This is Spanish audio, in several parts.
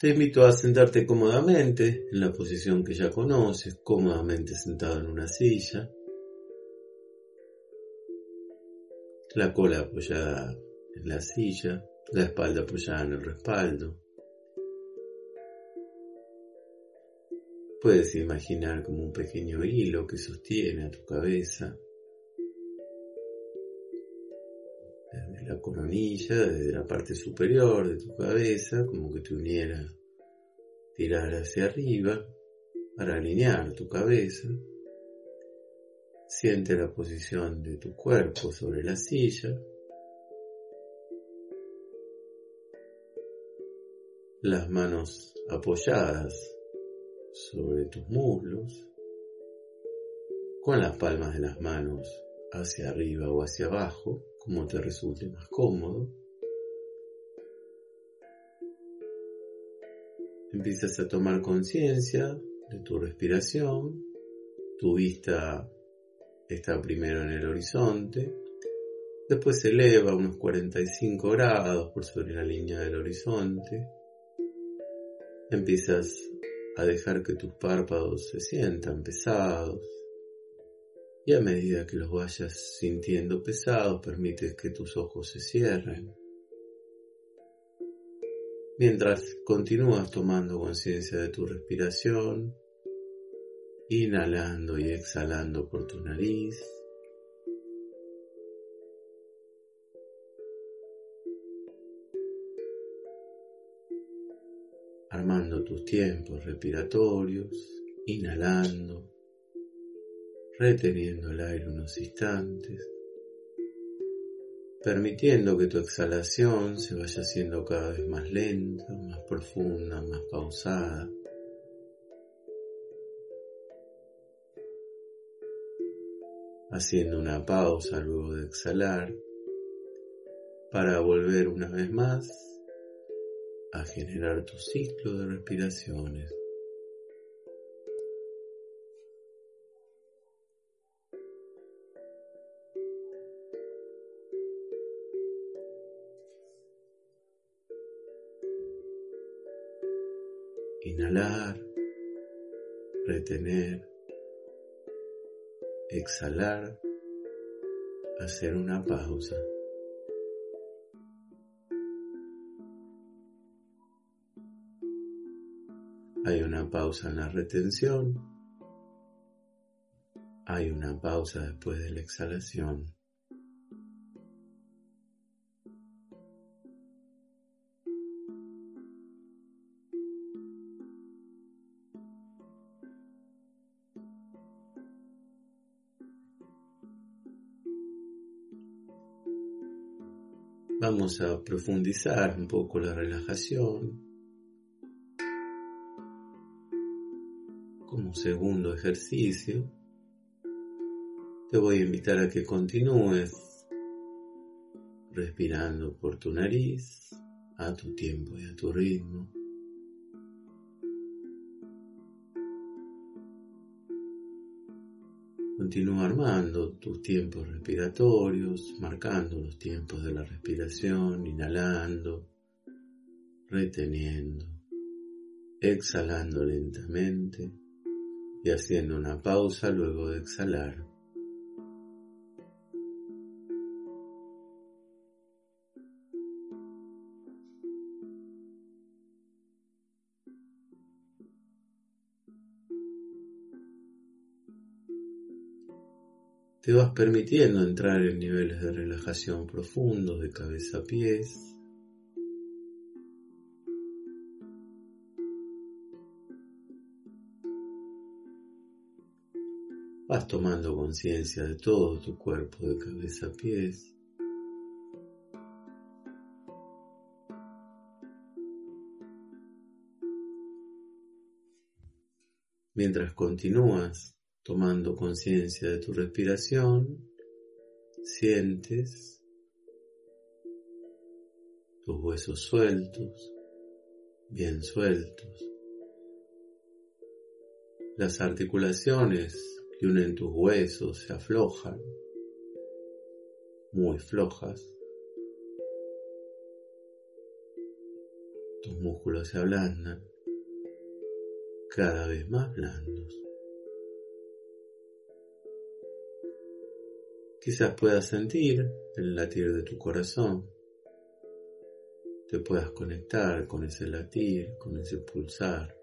Te invito a sentarte cómodamente en la posición que ya conoces, cómodamente sentado en una silla. La cola apoyada en la silla, la espalda apoyada en el respaldo. Puedes imaginar como un pequeño hilo que sostiene a tu cabeza la coronilla, desde la parte superior de tu cabeza, como que te uniera tirar hacia arriba para alinear tu cabeza. Siente la posición de tu cuerpo sobre la silla. Las manos apoyadas sobre tus muslos, con las palmas de las manos hacia arriba o hacia abajo, como te resulte más cómodo. Empiezas a tomar conciencia de tu respiración, tu vista está primero en el horizonte, después se eleva unos 45 grados por sobre la línea del horizonte, empiezas a dejar que tus párpados se sientan pesados y a medida que los vayas sintiendo pesados permites que tus ojos se cierren. Mientras continúas tomando conciencia de tu respiración, inhalando y exhalando por tu nariz, armando tus tiempos respiratorios, inhalando, reteniendo el aire unos instantes, permitiendo que tu exhalación se vaya haciendo cada vez más lenta, más profunda, más pausada. Haciendo una pausa luego de exhalar para volver una vez más a generar tu ciclo de respiraciones. Inhalar, retener, exhalar, hacer una pausa. Hay una pausa en la retención. Hay una pausa después de la exhalación. A profundizar un poco la relajación como segundo ejercicio, te voy a invitar a que continúes respirando por tu nariz a tu tiempo y a tu ritmo. Continúa armando tus tiempos respiratorios, marcando los tiempos de la respiración, inhalando, reteniendo, exhalando lentamente y haciendo una pausa luego de exhalar. Te vas permitiendo entrar en niveles de relajación profundos de cabeza a pies. Vas tomando conciencia de todo tu cuerpo de cabeza a pies. Mientras continúas tomando conciencia de tu respiración, sientes tus huesos sueltos, bien sueltos, las articulaciones que unen tus huesos se aflojan, muy flojas. tus músculos se ablandan, cada vez más blandos. Quizás puedas sentir el latir de tu corazón, te puedas conectar con ese latir, con ese pulsar,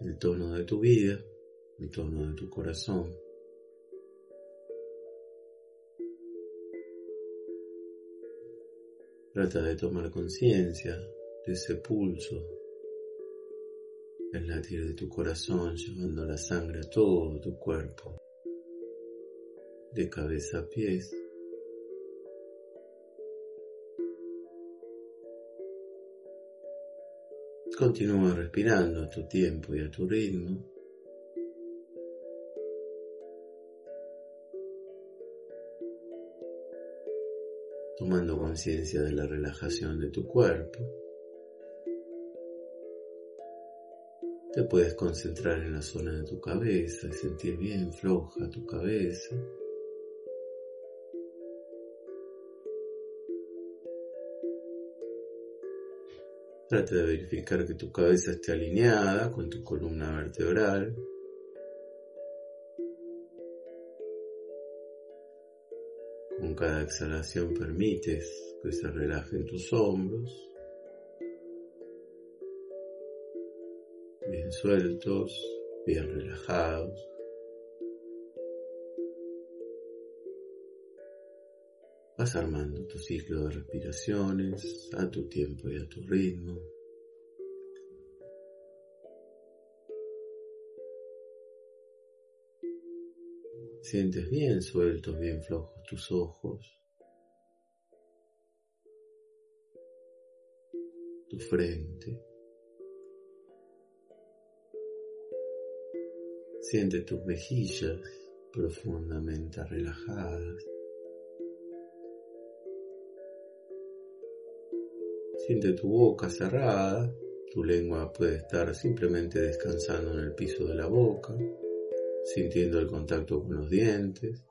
el tono de tu vida, el tono de tu corazón. Trata de tomar conciencia de ese pulso, el latir de tu corazón llevando la sangre a todo tu cuerpo, de cabeza a pies. Continúa respirando a tu tiempo y a tu ritmo. tomando conciencia de la relajación de tu cuerpo. Te puedes concentrar en la zona de tu cabeza y sentir bien floja tu cabeza. Trata de verificar que tu cabeza esté alineada con tu columna vertebral. Con cada exhalación permites que se relajen tus hombros, bien sueltos, bien relajados. Vas armando tu ciclo de respiraciones a tu tiempo y a tu ritmo. Sientes bien sueltos, bien flojos tus ojos, tu frente. Siente tus mejillas profundamente relajadas. Siente tu boca cerrada, tu lengua puede estar simplemente descansando en el piso de la boca, sintiendo el contacto con los dientes,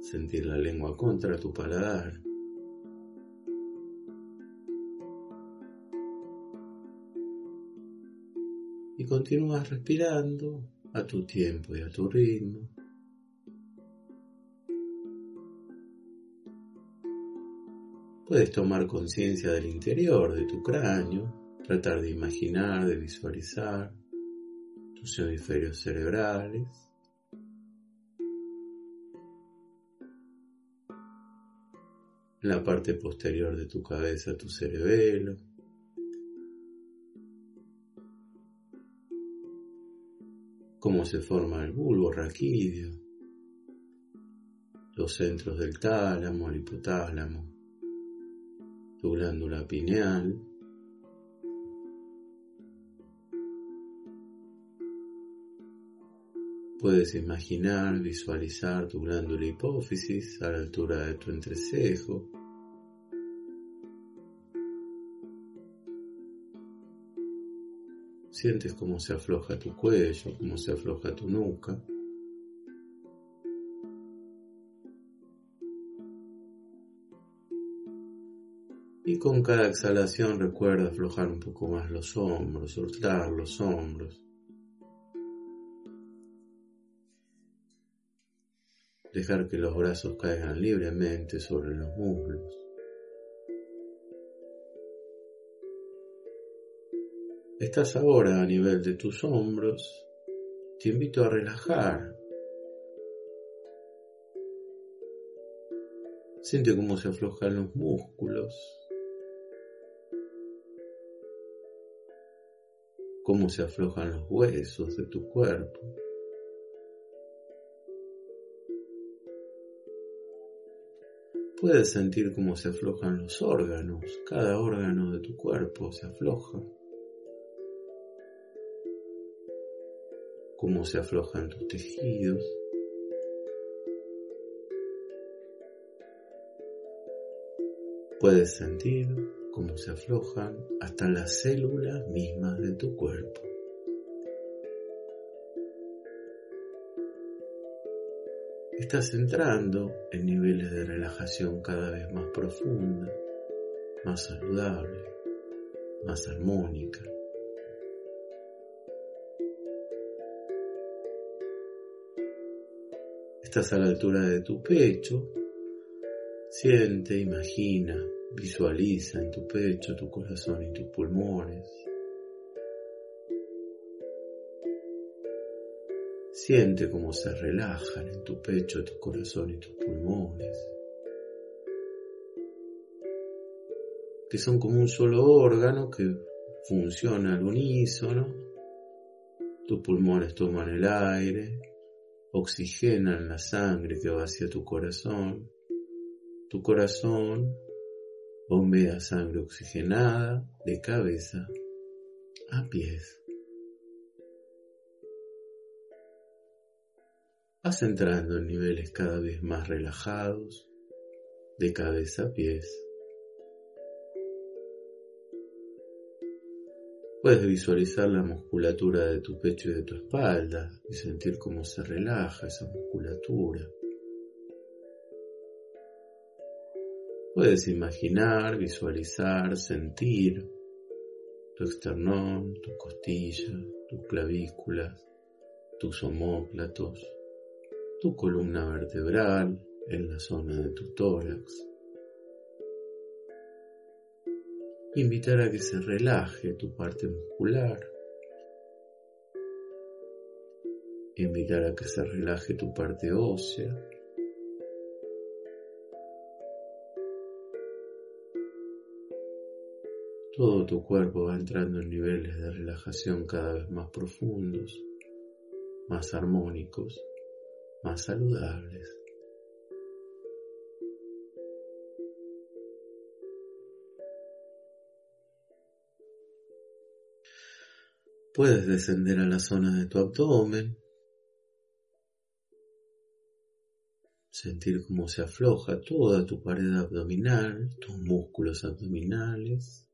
sentir la lengua contra tu paladar. Y continúas respirando a tu tiempo y a tu ritmo. Puedes tomar conciencia del interior de tu cráneo, tratar de imaginar, de visualizar tus hemisferios cerebrales. La parte posterior de tu cabeza, tu cerebelo. Cómo se forma el bulbo raquídeo. Los centros del tálamo, el hipotálamo tu glándula pineal, Puedes imaginar, visualizar tu glándula hipófisis a la altura de tu entrecejo. Sientes cómo se afloja tu cuello, cómo se afloja tu nuca. Con cada exhalación recuerda aflojar un poco más los hombros, soltar los hombros. Dejar que los brazos caigan libremente sobre los muslos. Estás ahora a nivel de tus hombros. Te invito a relajar. Siente cómo se aflojan los músculos. Cómo se aflojan los huesos de tu cuerpo. Puedes sentir cómo se aflojan los órganos, cada órgano de tu cuerpo se afloja. Cómo se aflojan tus tejidos. Puedes sentir cómo se aflojan hasta las células mismas de tu cuerpo. Estás entrando en niveles de relajación cada vez más profunda, más saludable. más armónica. Estás a la altura de tu pecho. Siente, imagina, visualiza en tu pecho, tu corazón y tus pulmones. Siente cómo se relajan en tu pecho, tu corazón y tus pulmones. Que son como un solo órgano que funciona al unísono. Tus pulmones toman el aire, oxigenan la sangre que va hacia tu corazón. Tu corazón bombea sangre oxigenada de cabeza a pies. Vas entrando en niveles cada vez más relajados, de cabeza a pies. Puedes visualizar la musculatura de tu pecho y de tu espalda y sentir cómo se relaja esa musculatura. Puedes imaginar, visualizar, sentir tu esternón, tu costilla, tus clavículas, tus omóplatos, tu columna vertebral en la zona de tu tórax. Invitar a que se relaje tu parte muscular. Invitar a que se relaje tu parte ósea. Todo tu cuerpo va entrando en niveles de relajación cada vez más profundos, más armónicos más saludables. Puedes descender a la zona de tu abdomen, sentir cómo se afloja toda tu pared abdominal, tus músculos abdominales,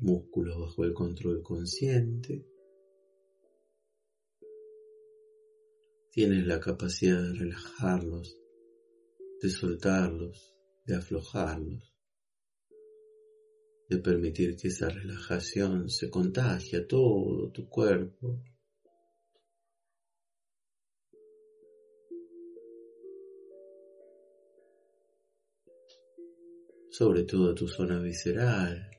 músculos bajo el control consciente. tienes la capacidad de relajarlos, de soltarlos, de aflojarlos, de permitir que esa relajación se contagie a todo tu cuerpo. Sobre todo tu zona visceral,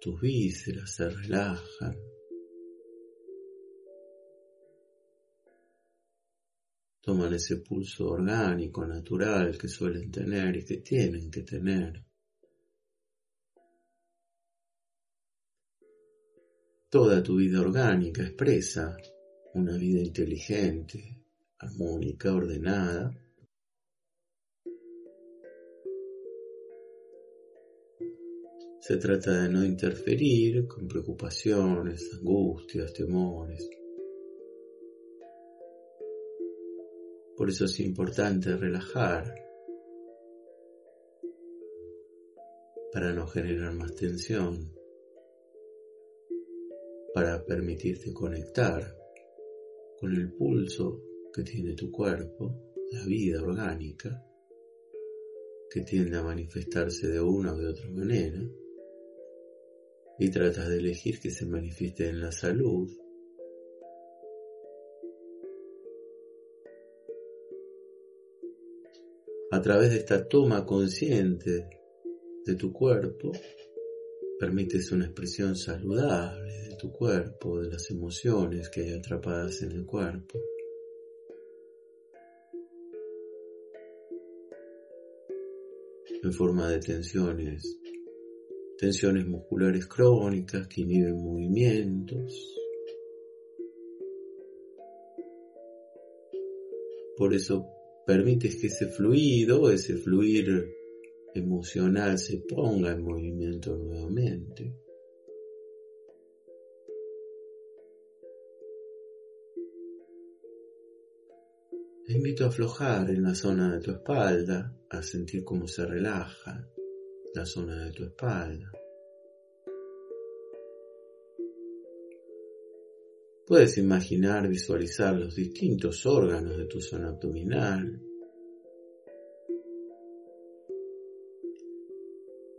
tus vísceras se relajan. toman ese pulso orgánico, natural que suelen tener y que tienen que tener. Toda tu vida orgánica expresa una vida inteligente, armónica, ordenada. Se trata de no interferir con preocupaciones, angustias, temores. Por eso es importante relajar para no generar más tensión, para permitirte conectar con el pulso que tiene tu cuerpo, la vida orgánica, que tiende a manifestarse de una o de otra manera, y tratas de elegir que se manifieste en la salud, a través de esta toma consciente de tu cuerpo, permites una expresión saludable de tu cuerpo, de las emociones que hay atrapadas en el cuerpo. En forma de tensiones, tensiones musculares crónicas que inhiben movimientos. Por eso permites que ese fluido, ese fluir emocional se ponga en movimiento nuevamente. Te invito a aflojar en la zona de tu espalda, a sentir cómo se relaja la zona de tu espalda. Puedes imaginar, visualizar los distintos órganos de tu zona abdominal.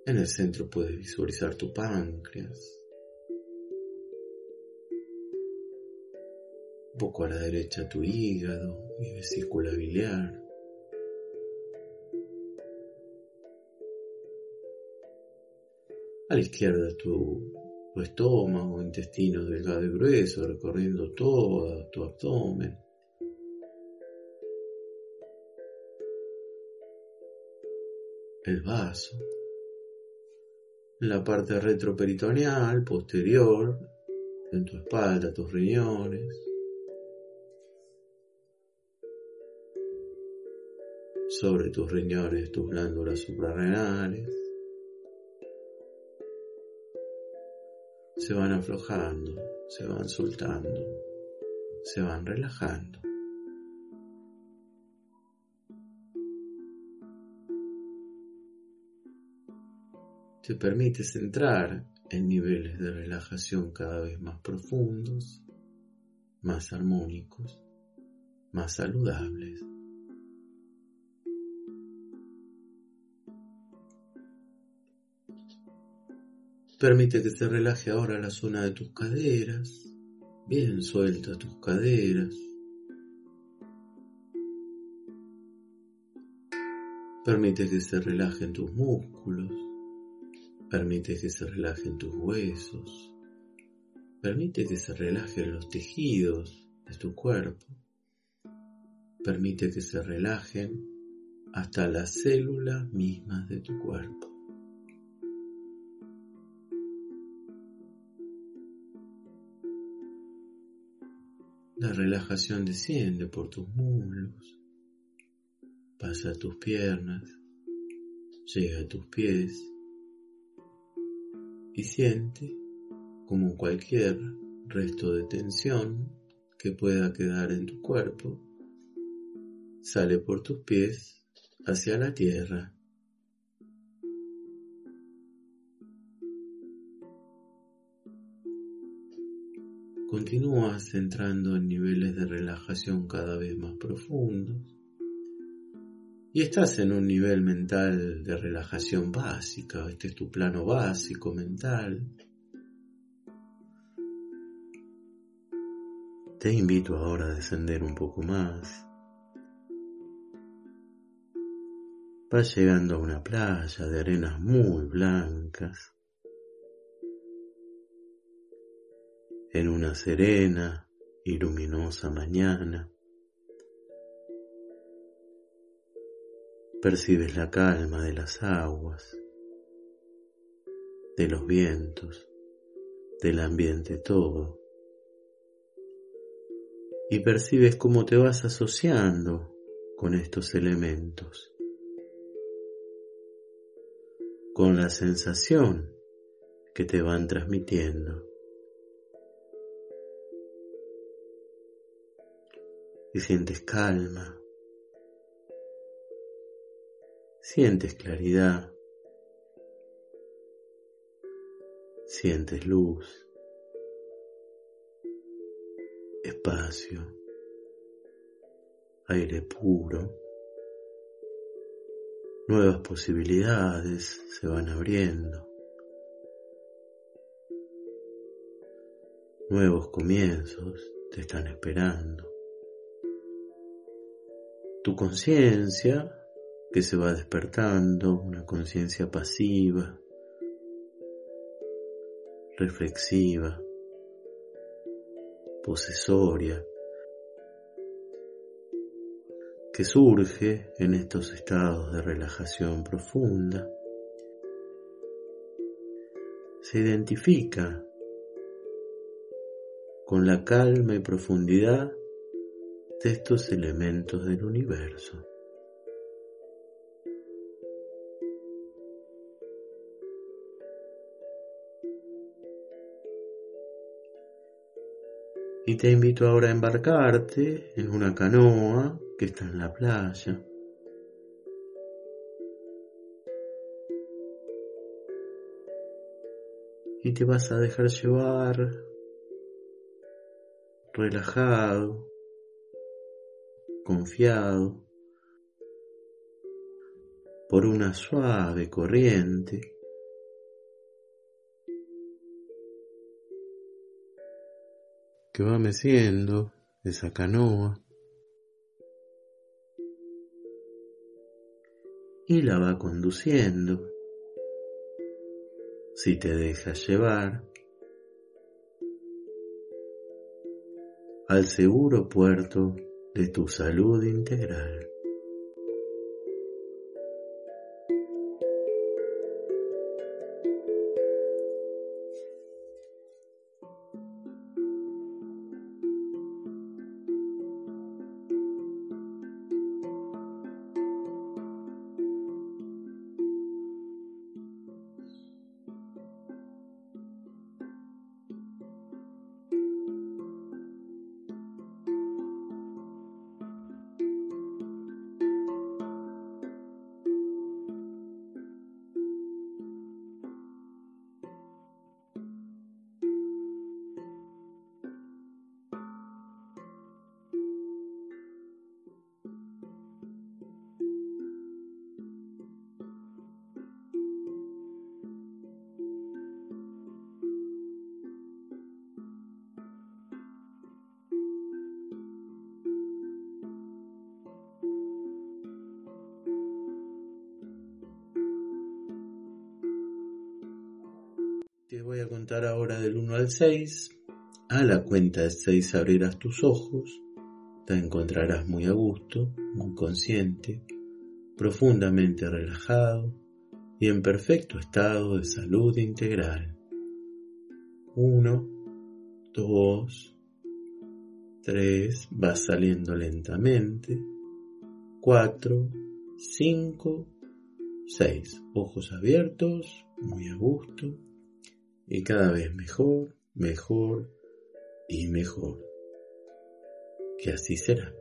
En el centro puedes visualizar tu páncreas. Un poco a la derecha tu hígado y vesícula biliar. A la izquierda tu, estómago, intestino delgado y grueso, recorriendo todo tu abdomen. El vaso. En la parte retroperitoneal, posterior, en tu espalda, tus riñones. Sobre tus riñones, tus glándulas suprarrenales. Se van aflojando, se van soltando, se van relajando. Te permites entrar en niveles de relajación cada vez más profundos, más armónicos, más saludables. Permite que se relaje ahora la zona de tus caderas, bien suelta tus caderas. Permite que se relajen tus músculos, permite que se relajen tus huesos, permite que se relajen los tejidos de tu cuerpo, permite que se relajen hasta las células mismas de tu cuerpo. La relajación desciende por tus muslos, pasa tus piernas, llega a tus pies y siente como cualquier resto de tensión que pueda quedar en tu cuerpo, sale por tus pies hacia la tierra. Continúas entrando en niveles de relajación cada vez más profundos y estás en un nivel mental de relajación básica, este es tu plano básico mental. Te invito ahora a descender un poco más. Vas llegando a una playa de arenas muy blancas. En una serena y luminosa mañana. Percibes la calma de las aguas, de los vientos, del ambiente todo. Y percibes cómo te vas asociando con estos elementos, con la sensación que te van transmitiendo. Y sientes calma, sientes claridad, sientes luz, espacio, aire puro, nuevas posibilidades se van abriendo. Nuevos comienzos te están esperando tu conciencia que se va despertando, una conciencia pasiva, reflexiva, posesoria, que surge en estos estados de relajación profunda, se identifica con la calma y profundidad de estos elementos del universo. Y te invito ahora a embarcarte en una canoa que está en la playa. Y te vas a dejar llevar relajado confiado por una suave corriente que va meciendo esa canoa y la va conduciendo. Si te dejas llevar al seguro puerto de tu salud integral. Contar ahora del 1 al 6. A la cuenta de 6 abrirás tus ojos. Te encontrarás muy a gusto, muy consciente, profundamente relajado y en perfecto estado de salud integral. 1, 2, 3, vas saliendo lentamente. 4, 5, 6, ojos abiertos, muy a gusto y cada vez mejor, mejor y mejor. Que así será.